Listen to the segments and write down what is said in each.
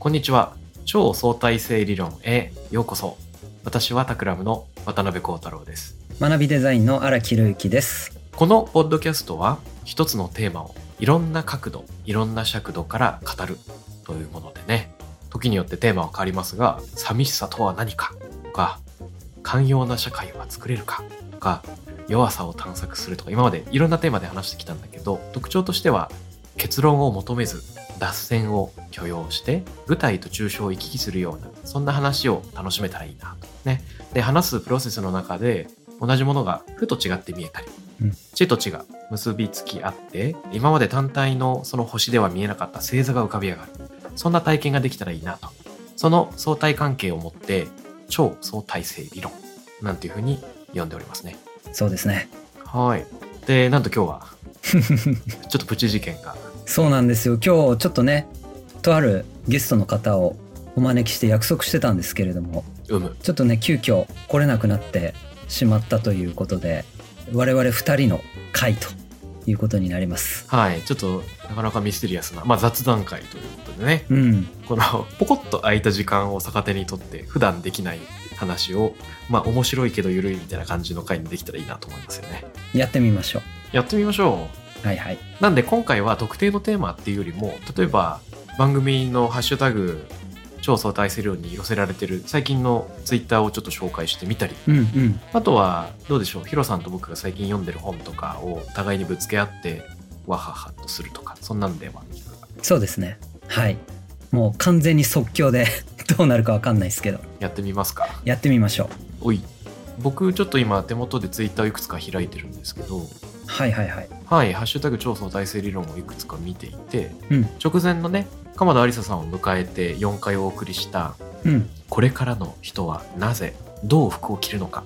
こんにちは。超相対性理論へようこそ。私はタクラムの渡辺幸太郎です。学びデザインの荒木宏之です。このポッドキャストは一つのテーマをいろんな角度いろんな尺度から語るというものでね。時によってテーマは変わりますが寂しさとは何かとか寛容な社会は作れるか？とか弱さを探索するとか今までいろんなテーマで話してきたんだけど特徴としては結論を求めず脱線を許容して具体と抽象を行き来するようなそんな話を楽しめたらいいなと。ね。で話すプロセスの中で同じものがふと違って見えたり、うん。地と地が結びつき合って今まで単体のその星では見えなかった星座が浮かび上がる。そんな体験ができたらいいなと。その相対関係を持って超相対性理論なんていうふうに呼んでおりますね。そうですね。はい。でなんと今日は ちょっとプチ事件が。そうなんですよ。今日ちょっとねとあるゲストの方をお招きして約束してたんですけれども生む。ちょっとね急遽来れなくなってしまったということで我々2人の会ということになります。はい。ちょっとなかなかミステリアスな、まあ、雑談会ということでね。うん。このポコッと空いた時間を逆手にとって普段できない話をまあ面白いけど緩いみたいな感じの回にできたらいいなと思いますよね。やってみましょやってみましょう。はいはい。うなんで今回は特定のテーマっていうよりも例えば番組のハッシュタグ超相対性理論に寄せられてる最近のツイッターをちょっと紹介してみたり。うんうん。あとはどうでしょう？ヒロさんと僕が最近読んでる本とかを互いにぶつけ合ってわははとするとかそんなんでは。そうですねはい。もう完全に即興で どうなるかわかんないですけど。やってみますか？やってみましょう。おい。僕ちょっと今手元でツイッターをいくつか開いてるんですけど。はいはいはい。はい「ハッシュタグ超相対性理論」をいくつか見ていてうん。直前のね鎌田有沙さんを迎えて4回お送りしたうん「これからの人はなぜどう服を着るのか」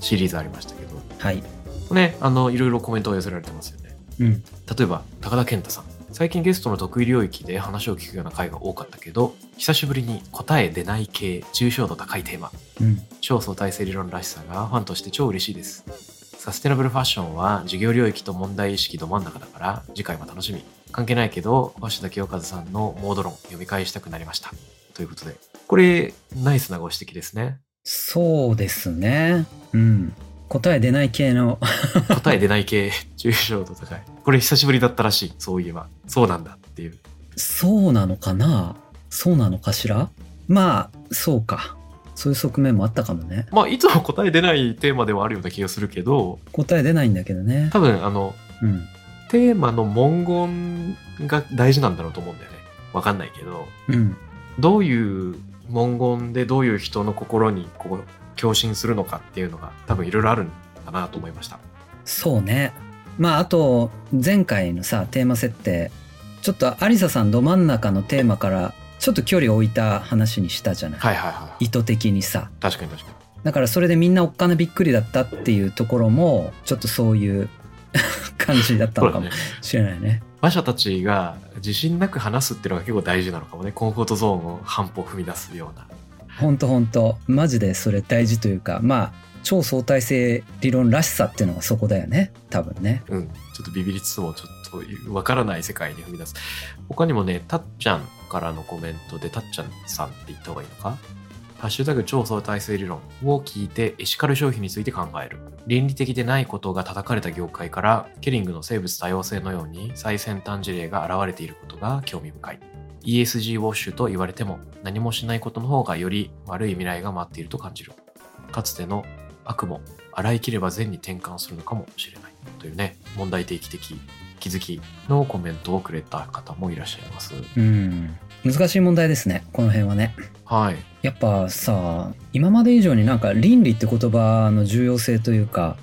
シリーズありましたけど。はい。ねあのいろいろコメントを寄せられてますよね。うん。例えば高田健太さん最近ゲストの得意領域で話を聞くような回が多かったけど久しぶりに答え出ない系抽象度高いテーマ。うん。超相対性理論らしさがファンとして超嬉しいです。サステナブルファッションは事業領域と問題意識ど真ん中だから次回も楽しみ。関係ないけど鷲田清和さんのモード論読み返したくなりました。ということでこれナイスなご指摘ですね。そうですね。うん。答え出ない系の。答え出ない系 抽象度高いこれ久しぶりだったらしい。そういえば。そうなんだ。っていう。そうなのかな？そうなのかしら？まあそうか。そういう側面もあったかもね。まあいつも答え出ないテーマではあるような気がするけど。答え出ないんだけどね。多分あのうん。テーマの文言が大事なんだろうと思うんだよね。わかんないけど。うん。どういう文言でどういう人の心にこう共振するのかっていうのが多分いろいろあるんだなと思いました。そうねまああと前回のさテーマ設定。ちょっとアリサさんど真ん中のテーマからちょっと距離を置いた話にしたじゃない、はいはいはい。意図的にさ。確かに確かに。だからそれでみんなおっかなびっくりだったっていうところもちょっとそういう 感じだったのかもしれないね。馬車たちが自信なく話すっていうのが結構大事なのかもね。コンフォートゾーンを半歩踏み出すような。ほんとほんとマジでそれ大事というかまあ超相対性理論らしさっていうのがそこだよね多分ねうんちょっとビビりつつもちょっとわからない世界に踏み出す他にもねたっちゃんからのコメントでたっちゃんさんって言った方がいいのか？ハッシュタグ超相対性理論を聞いてエシカル消費について考える。倫理的でないことが叩かれた業界からケリングの生物多様性のように最先端事例が現れていることが興味深い。ESG ウォッシュと言われても何もしないことの方がより悪い未来が待っていると感じる。かつての悪も洗い切れば善に転換するのかもしれない。というね、問題提起的気づきのコメントをくれた方もいらっしゃいます。うん。難しい問題ですねこの辺はね。はい。やっぱさ今まで以上になんか倫理って言葉の重要性というか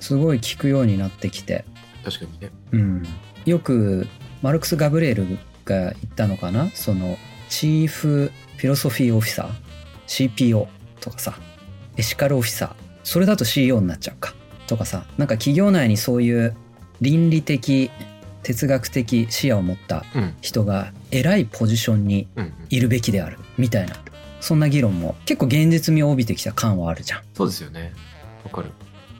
すごい聞くようになってきて、確かにね。うん、よくマルクス・ガブレールが言ったのかな？そのチーフフィロソフィーオフィサー？CPO とかさ。エシカルオフィサー？それだと CEO になっちゃうかとかさなんか企業内にそういう倫理的哲学的視野を持ったうん。人が偉いポジションに。いるべきであるみたいなそんな議論も結構現実味を帯びてきた感はあるじゃん。そうですよね。わかる。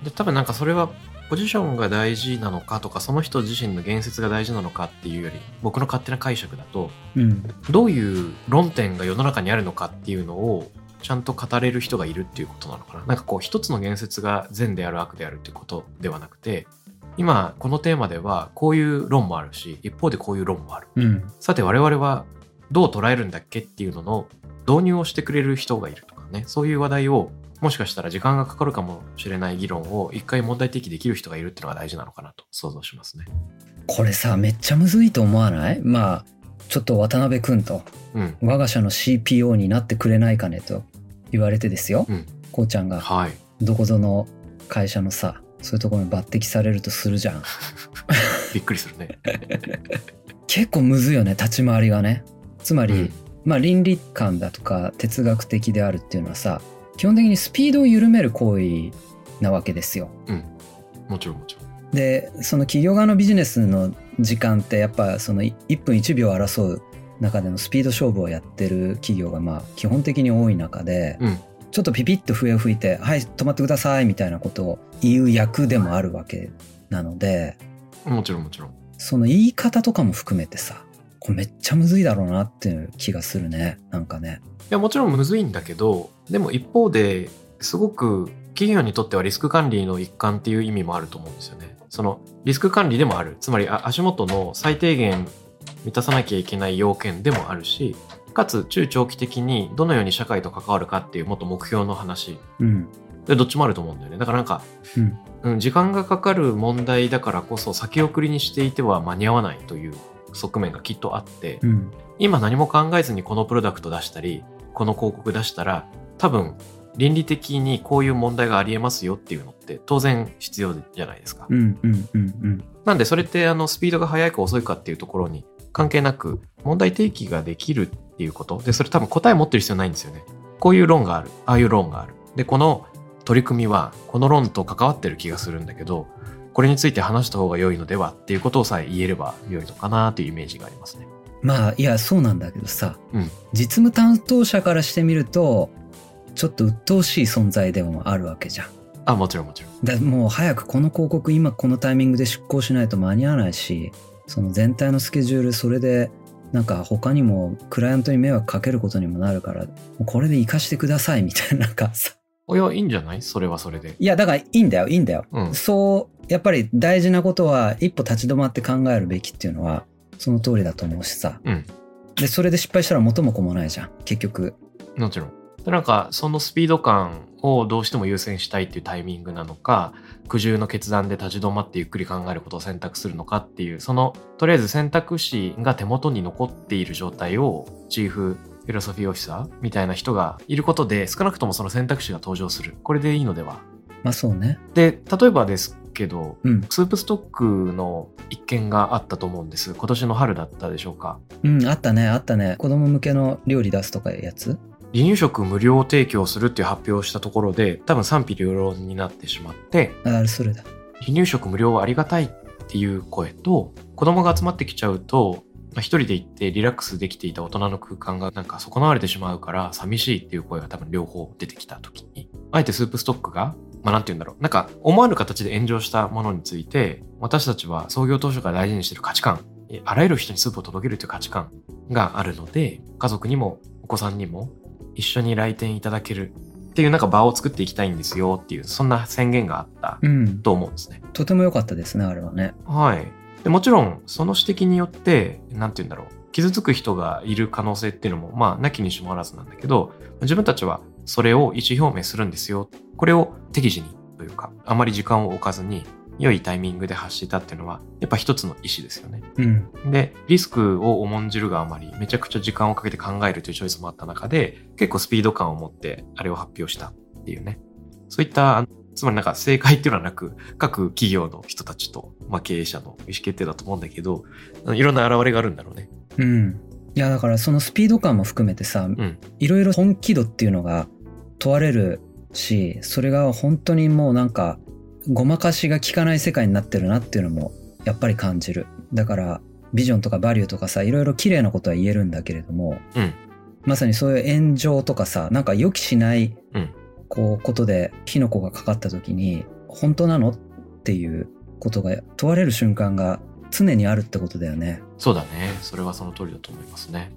で多分なんかそれはポジションが大事なのかとかその人自身の言説が大事なのかっていうより僕の勝手な解釈だとうんどういう論点が世の中にあるのかっていうのをちゃんと語れる人がいるっていうことなのかな。なんかこう一つの言説が善である悪であるっていうことではなくて今このテーマではこういう論もあるし一方でこういう論もある。うん。さて我々はどう捉えるんだっけっていうのの導入をしてくれる人がいるとかね。そういう話題をもしかしたら時間がかかるかもしれない議論を一回問題提起できる人がいるっていうのが大事なのかなと想像しますね。これさめっちゃむずいと思わない？まあちょっと渡辺君とうん。我が社の CPO になってくれないかねと言われてですよ、うん。こうちゃんが。はい。どこぞの会社のさそういうところに抜擢されるとするじゃん。びっくりするね。結構むずいよね立ち回りがね。つまり、うん。まあ倫理観だとか哲学的であるっていうのはさ基本的にスピードを緩める行為なわけですよ。もちろんもちろん。でその企業側のビジネスの時間ってやっぱその1分1秒を争う中でのスピード勝負をやってる企業がまあ基本的に多い中で、うんちょっとピピッと笛を吹いて「はい止まってください」みたいなことを言う役でもあるわけなのでもちろんもちろん。その言い方とかも含めてさこれめっちゃむずいだろうなっていう気がするねなんかね。いやもちろんむずいんだけどでも一方ですごく企業にとってはリスク管理の一環っていう意味もあると思うんですよね。そのリスク管理でもあるつまりあ足元の最低限満たさなきゃいけない要件でもあるしかつ中長期的にどのように社会と関わるかっていうもっと目標の話。うん。でどっちもあると思うんだよね。だからなんか、うん。うん、時間がかかる問題だからこそ先送りにしていては間に合わないという側面がきっとあって、うん。今何も考えずにこのプロダクト出したりこの広告出したら多分倫理的にこういう問題がありえますよっていうのって当然必要じゃないですか。なんでそれってあのスピードが速いか遅いかっていうところに関係なく問題提起ができるっていうことでそれ多分答え持ってる必要ないんですよね。こういう論があるああいう論がある。でこの取り組みはこの論と関わってる気がするんだけどこれについて話した方が良いのではっていうことをさえ言えれば良いのかなというイメージがありますね。まあいやそうなんだけどさ、うん実務担当者からしてみるとちょっと鬱陶しい存在でもあるわけじゃん。あもちろんもちろん。だもう早くこの広告今このタイミングで出稿しないと間に合わないしその全体のスケジュールそれでなんか他にもクライアントに迷惑かけることにもなるからこれで活かしてくださいみたいななんかさ。いやいいんじゃない？それはそれで。いやだからいいんだよいいんだよ、うん。そうやっぱり大事なことは一歩立ち止まって考えるべきっていうのはその通りだと思うしさ、うん。でそれで失敗したら元も子もないじゃん結局。もちろん。でなんかそのスピード感をどうしても優先したいっていうタイミングなのか苦渋の決断で立ち止まってゆっくり考えることを選択するのかっていうそのとりあえず選択肢が手元に残っている状態をチーフフィロソフィーオフィサーみたいな人がいることで少なくともその選択肢が登場する。これでいいのでは？まあそうね。で例えばですけどうん。スープストックの一件があったと思うんです。今年の春だったでしょうか？うんあったねあったね。子供向けの料理出すとかやつ？離乳食無料提供するっていう発表をしたところで多分賛否両論になってしまってあそれだ。離乳食無料はありがたいっていう声と子供が集まってきちゃうとまあ一人で行ってリラックスできていた大人の空間がなんか損なわれてしまうから寂しいっていう声が多分両方出てきた時にあえてスープストックがまあなんて言うんだろう。なんか思わぬ形で炎上したものについて私たちは創業当初から大事にしてる価値観えあらゆる人にスープを届けるという価値観があるので家族にもお子さんにも一緒に来店いただけるっていうなんか場を作っていきたいんですよっていうそんな宣言があったうんと思うんですね。とても良かったですねあれはねはい。でもちろん、その指摘によって、なんて言うんだろう。傷つく人がいる可能性っていうのも、まあ、なきにしもあらずなんだけど、自分たちはそれを意思表明するんですよ。これを適時にというか、あまり時間を置かずに、良いタイミングで発したっていうのは、やっぱ一つの意思ですよね。うんで、リスクを重んじるがあまり、めちゃくちゃ時間をかけて考えるというチョイスもあった中で、結構スピード感を持って、あれを発表したっていうね。そういった、つまりなんか正解っていうのはなく、各企業の人たちと、まあ、経営者の意思決定だと思うんだけど、いろんな現れがあるんだろうね。うんいやだからそのスピード感も含めてさ、んいろいろ本気度っていうのが問われるしそれが本当にもうなんかごまかしが効かない世界になってるなっていうのもやっぱり感じるだからビジョンとかバリューとかさいろいろ綺麗なことは言えるんだけれども、うんまさにそういう炎上とかさなんか予期しないうんこうことでキノコがかかった時に本当なのっていうことが問われる瞬間が常にあるってことだよね。そうだね。それはその通りだと思いますね。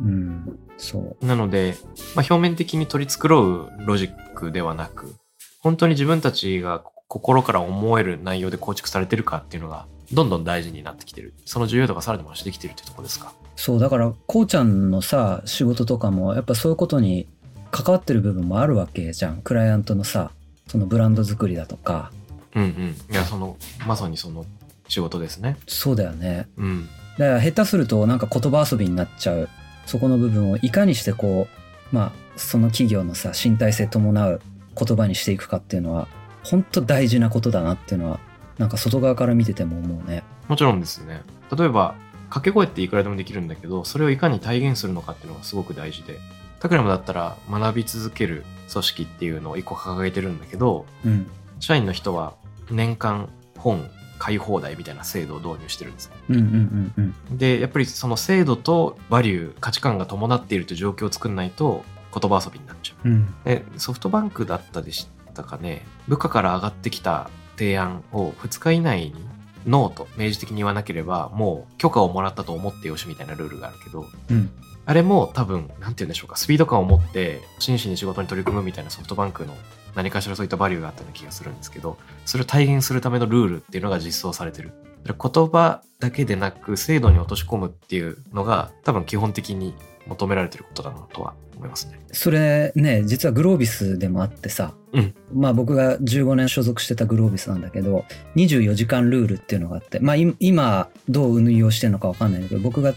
うん、そう。なので、まあ、表面的に取り繕うロジックではなく、本当に自分たちが心から思える内容で構築されてるかっていうのが、どんどん大事になってきてる。その重要度がさらに増してきてるってとこですか？そうだからこうちゃんのさ仕事とかもやっぱそういうことに関わってる部分もあるわけじゃんクライアントのさそのブランド作りだとかうんうん。いや、その、まさにその仕事ですね。そうだよねうん。だから下手するとなんか言葉遊びになっちゃうそこの部分をいかにしてこうまあその企業のさ身体性伴う言葉にしていくかっていうのは本当大事なことだなっていうのはなんか外側から見てても思うねもちろんですね。例えば、掛け声っていくらでもできるんだけど、それをいかに体現するのかっていうのがすごく大事で、タクラムだったら学び続ける組織っていうのを一個掲げてるんだけど、うん社員の人は年間本買い放題みたいな制度を導入してるんですね。うんうんうんうんで、やっぱりその制度とバリュー、価値観が伴っているという状況を作んないと言葉遊びになっちゃう。うんで、ソフトバンクだったでしたかね、部下から上がってきた提案を2日以内にノーと明示的に言わなければ、もう許可をもらったと思ってよしみたいなルールがあるけど、うんあれも多分、なんて言うんでしょうか、スピード感を持って真摯に仕事に取り組むみたいなソフトバンクの何かしらそういったバリューがあったような気がするんですけど、それを体現するためのルールっていうのが実装されてる。言葉だけでなく制度に落とし込むっていうのが多分基本的に求められてることだなとは思いますね。それね実はグロービスでもあってさ、うんまあ僕が15年所属してたグロービスなんだけど24時間ルールっていうのがあってまあい今どう運用してるのかわかんないんだけど僕が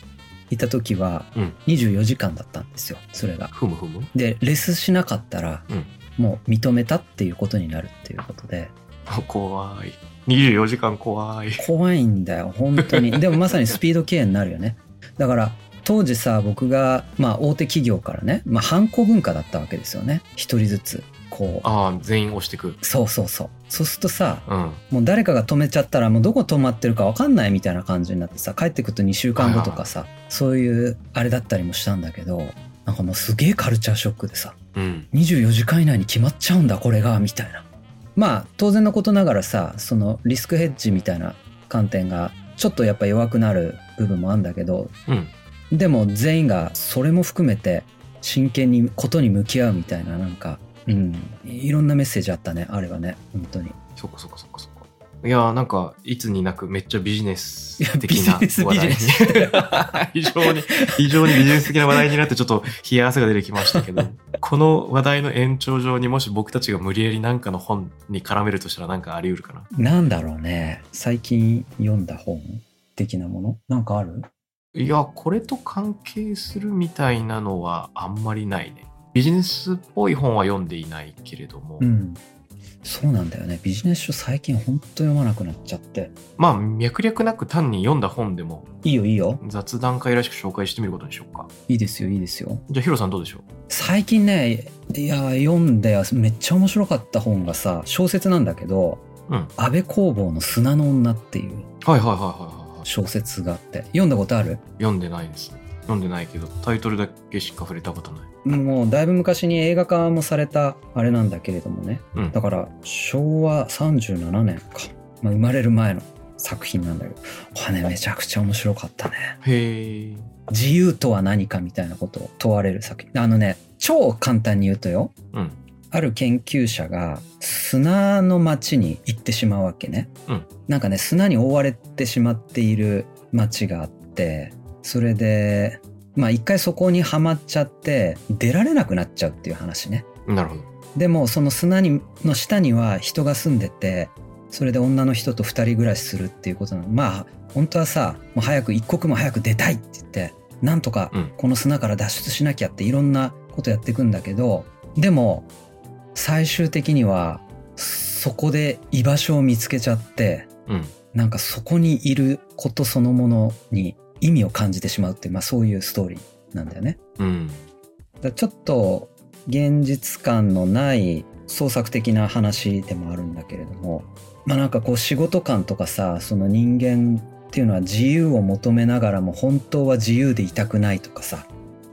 いた時はうん24時間だったんですよそれが。ふむふむ？でレスしなかったらうんもう認めたっていうことになるっていうことで 怖い。24時間怖い。怖いんだよ本当にでもまさにスピード経営になるよねだから当時さ僕が、まあ、大手企業からね、まあ、ハンコ文化だったわけですよね一人ずつこうああ、全員押してく。そうそうそうそうするとさうん。もう誰かが止めちゃったらもうどこ止まってるか分かんないみたいな感じになってさ帰ってくると2週間後とかさそういうあれだったりもしたんだけどなんかもうすげえカルチャーショックでさうん。24時間以内に決まっちゃうんだこれがみたいなまあ当然のことながらさそのリスクヘッジみたいな観点がちょっとやっぱ弱くなる部分もあるんだけどうん。でも全員がそれも含めて真剣にことに向き合うみたいななんかうんいろんなメッセージあったねあれはね本当にそっかそっかそっかそっか。いやーなんか、いつになくめっちゃビジネス的な話題に。非常に、非常にビジネス的な話題になってちょっと冷や汗が出てきましたけど、この話題の延長上にもし僕たちが無理やりなんかの本に絡めるとしたらなんかあり得るかな。なんだろうね最近読んだ本的なもの？なんかある？いや、これと関係するみたいなのはあんまりないね。ビジネスっぽい本は読んでいないけれども、うんそうなんだよねビジネス書最近ほんと読まなくなっちゃってまあ脈略なく単に読んだ本でもいいよいいよ雑談会らしく紹介してみることにしようか。いいですよいいですよじゃあヒロさんどうでしょう？最近ねいや読んでめっちゃ面白かった本がさ小説なんだけどうん。安倍工房の砂の女っていうはいはいはいはいはいはい。小説があって読んだことある？読んでないです。読んでないけど、タイトルだけしか触れたことない。もうだいぶ昔に映画化もされたあれなんだけれどもねうん。だから昭和37年か、まあ、生まれる前の作品なんだけどこれねめちゃくちゃ面白かったねへえ。自由とは何かみたいなことを問われる作品あのね超簡単に言うとようん。ある研究者が砂の町に行ってしまうわけね、うん。なんかね砂に覆われてしまっている町があってそれでまあ一回そこにはまっちゃって出られなくなっちゃうっていう話ね。なるほど。でもその砂にの下には人が住んでてそれで女の人と二人暮らしするっていうことなの。まあ本当はさもう早く一刻も早く出たいって言ってなんとかうん。この砂から脱出しなきゃっていろんなことやっていくんだけどでも最終的にはそこで居場所を見つけちゃってうん。なんかそこにいることそのものに意味を感じてしまうっていう、まあ、そういうストーリーなんだよね。うん。だちょっと現実感のない創作的な話でもあるんだけれどもまあなんかこう仕事感とかさその人間っていうのは自由を求めながらも本当は自由でいたくないとかさ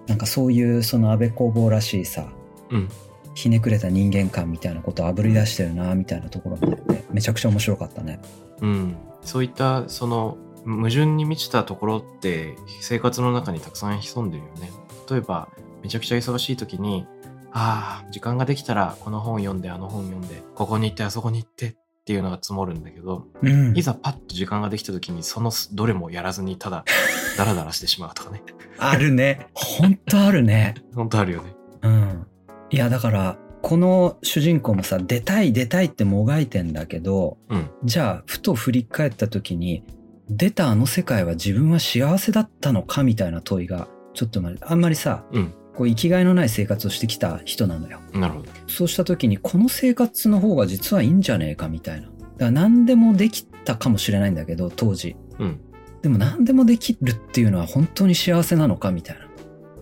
なんかそういうその安倍工房らしいさうん。ひねくれた人間観みたいなことをあぶり出してるなみたいなところもあってめちゃくちゃ面白かったね。うん、そういったその矛盾に満ちたところって生活の中にたくさん潜んでるよね。例えばめちゃくちゃ忙しい時にああ時間ができたらこの本読んであの本読んでここに行ってあそこに行ってっていうのが積もるんだけどうん。いざパッと時間ができた時にそのどれもやらずにただダラダラしてしまうとかね。あるね。ほんとあるね。本当あるよね。うんいやだからこの主人公もさ出たい出たいってもがいてんだけどうん。じゃあふと振り返った時に出たあの世界は自分は幸せだったのかみたいな問いがちょっとまあんまりさうん。こう生きがいのない生活をしてきた人なのよ。なるほど。そうした時にこの生活の方が実はいいんじゃねえかみたいな。だから何でもできたかもしれないんだけど当時。うん。でも何でもできるっていうのは本当に幸せなのかみたいな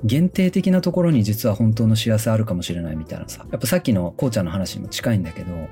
限定的なところに実は本当の幸せあるかもしれないみたいなさ。やっぱさっきのこうちゃんの話にも近いんだけど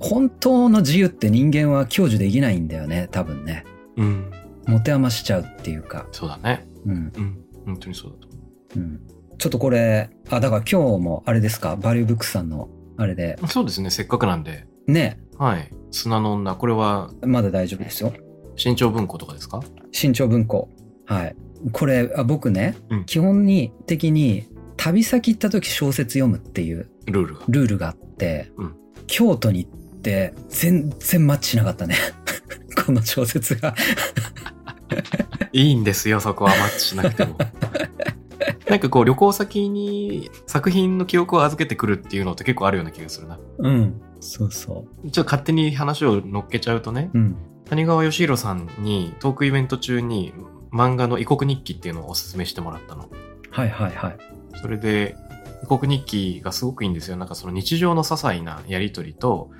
本当の自由って人間は享受できないんだよね多分ね。うん。持て余しちゃうっていうか。そうだね。うん。うん。本当にそうだと思う。ん。ちょっとこれあだから今日もあれですか？バリューブックさんのあれで。う。そうですね。せっかくなんで。ね。はい。砂の女。これはまだ大丈夫ですよ。新潮文庫とかですか？新潮文庫。はいこれあ僕ね、うん。基本に的に旅先行った時小説読むっていうルールが。ルールがあって、うん。京都に行って全然マッチしなかったね。この小説が。いいんですよ、そこはマッチしなくても。なんかこう旅行先に作品の記憶を預けてくるっていうのって結構あるような気がするな。うん。そうそちょっと勝手に話を乗っけちゃうとね、ううん。谷川義弘さんにトークイベント中に漫画の異国日記っていうのをおすすめしてもらったの。はいはいはいそれで異国日記がすごくいいんですよ。なんかその日常の些細なやりとりと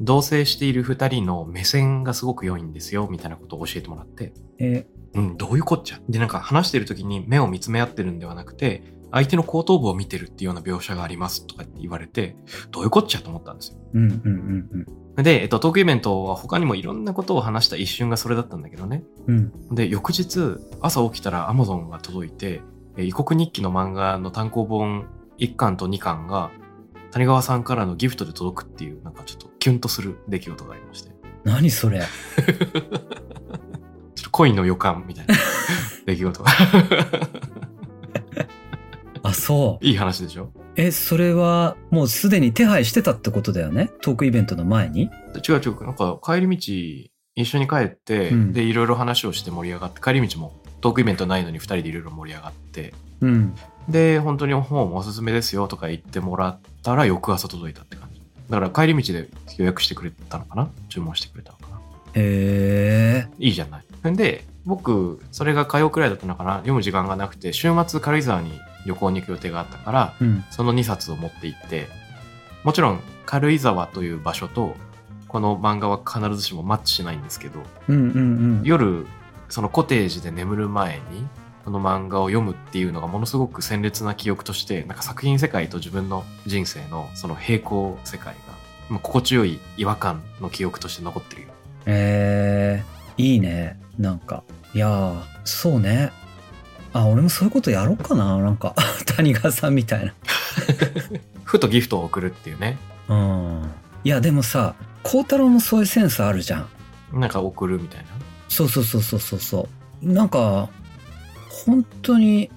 同棲している二人の目線がすごく良いんですよみたいなことを教えてもらって。えうん、どういうこっちゃ？で、なんか話してる時に目を見つめ合ってるんではなくて、相手の後頭部を見てるっていうような描写がありますとかって言われて、どういうこっちゃと思ったんですよ。うんうんうんで、えっと、トークイベントは他にもいろんなことを話した一瞬がそれだったんだけどね。うんうんで、翌日、朝起きたら Amazon が届いて、え異国日記の漫画の単行本1巻と2巻が、谷川さんからのギフトで届くっていう、なんかちょっとキュンとする出来事がありまして。何それ？ちょっと恋の予感みたいな出来事が。あそう。いい話でしょ？えそれはもうすでに手配してたってことだよね？トークイベントの前に？違う違う、なんか帰り道一緒に帰って、うん。で、いろいろ話をして盛り上がって、帰り道もトークイベントないのに二人でいろいろ盛り上がって、うん。で、本当に本おすすめですよとか言ってもらったら翌朝届いたって感じ。だから帰り道で予約してくれたのかな？注文してくれたのかな？へえ。いいじゃない。んで、僕、それが火曜くらいだったのかな？読む時間がなくて、週末軽井沢に旅行に行く予定があったから、うん。その2冊を持って行って、もちろん軽井沢という場所と、この漫画は必ずしもマッチしないんですけど、うんうんうん。夜、そのコテージで眠る前に、この漫画を読むっていうのがものすごく鮮烈な記憶として、なんか作品世界と自分の人生のその平行世界が、まあ心地よい違和感の記憶として残ってるよ。えー、いいねなんか。いやーそうねあ俺もそういうことやろうかな。なんか 谷川さんみたいな。ふとギフトを送るっていうね。うん。いやでもさ孝太郎もそういうセンスあるじゃん。なんか送るみたいな。そうそうそうそうそうそう。なんか本当に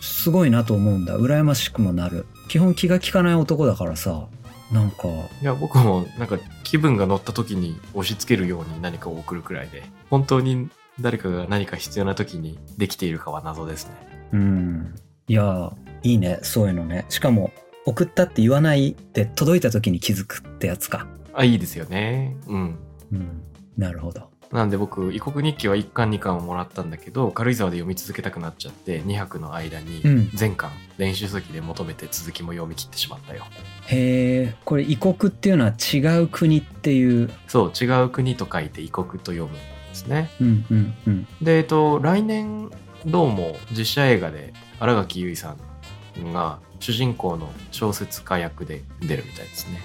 すごいなと思うんだ。羨ましくもなる。基本気が利かない男だからさ。なんか。いや、僕もなんか気分が乗った時に押し付けるように何かを送るくらいで、本当に誰かが何か必要な時にできているかは謎ですね。うん。いやいいね。そういうのね。しかも送ったって言わないで届いた時に気づくってやつか。あ、いいですよね。うん。うん。なるほど。なんで僕、異国日記は1巻2巻をもらったんだけど、軽井沢で読み続けたくなっちゃって、2泊の間にうん。全巻、練習先で求めて続きも読み切ってしまったよ。へえこれ異国っていうのは違う国っていう。そう、違う国と書いて異国と読む。んですね。うんうんうん。で、えっと、来年、どうも実写映画で新垣結衣さんが主人公の小説家役で出るみたいですね。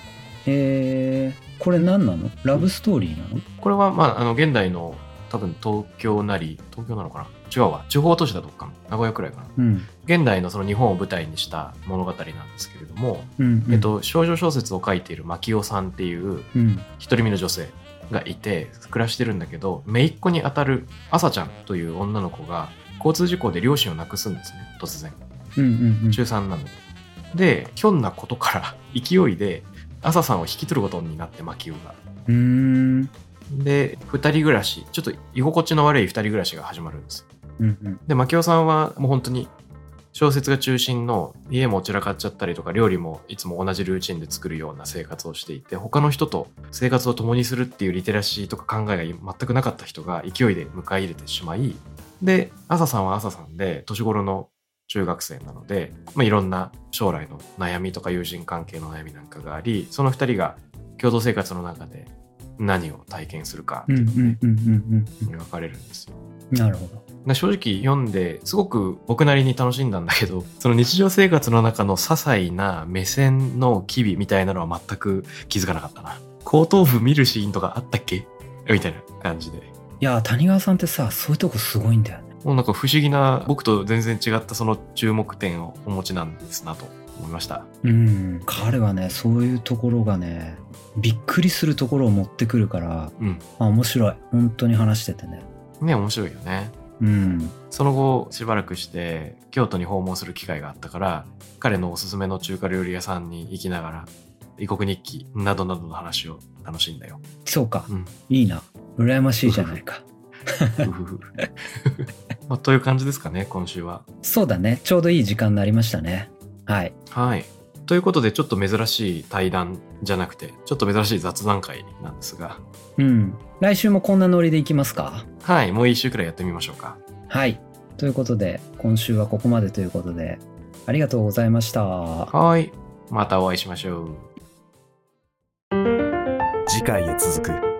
へえこれ何なの？ラブストーリーなの？これは、まあ、あの、現代の多分東京なり、東京なのかな？違うわ。地方都市だどっかの名古屋くらいかな。うん。現代のその日本を舞台にした物語なんですけれども、うんえっと、少女小説を書いている牧雄さんっていううん。独り身の女性がいて暮らしてるんだけど姪っ子にあたる朝ちゃんという女の子が交通事故で両親を亡くすんですね突然。うんうんうん。中3なので。でひょんなことから勢いで朝さんを引き取ることになって牧雄が。うーん。で2人暮らしちょっと居心地の悪い2人暮らしが始まるんです。ようんうん。で牧雄さんはもう本当に小説が中心の家も散らかっちゃったりとか料理もいつも同じルーチンで作るような生活をしていて他の人と生活を共にするっていうリテラシーとか考えが全くなかった人が勢いで迎え入れてしまいで朝さんは朝さんで年頃の中学生なので、まあ、いろんな将来の悩みとか友人関係の悩みなんかがありその2人が共同生活の中で何を体験するかってうんいうのがねうんうんうんうん描かれるんですよ。うんなるほどな正直読んですごく僕なりに楽しんだんだけどその日常生活の中の些細な目線の機微みたいなのは全く気づかなかったな。後頭部見るシーンとかあったっけ？みたいな感じで。いや谷川さんってさそういうとこすごいんだよね。もうなんか不思議な僕と全然違ったその注目点をお持ちなんですなと。思いました。うん。彼はねそういうところがねびっくりするところを持ってくるからうん。あ面白い。本当に話しててね。ね面白いよねうん。その後しばらくして京都に訪問する機会があったから彼のおすすめの中華料理屋さんに行きながら異国日記などなどの話を楽しんだよ。そうか。うん。いいな。羨ましいじゃないか。まあ、という感じですかね今週は。そうだね。ちょうどいい時間になりましたね。はい。はい。ということでちょっと珍しい対談じゃなくてちょっと珍しい雑談会なんですが。うん来週もこんなノリでいきますか？はいもう一週くらいやってみましょうか。はいということで今週はここまでということでありがとうございましたはいまたお会いしましょう。次回へ続く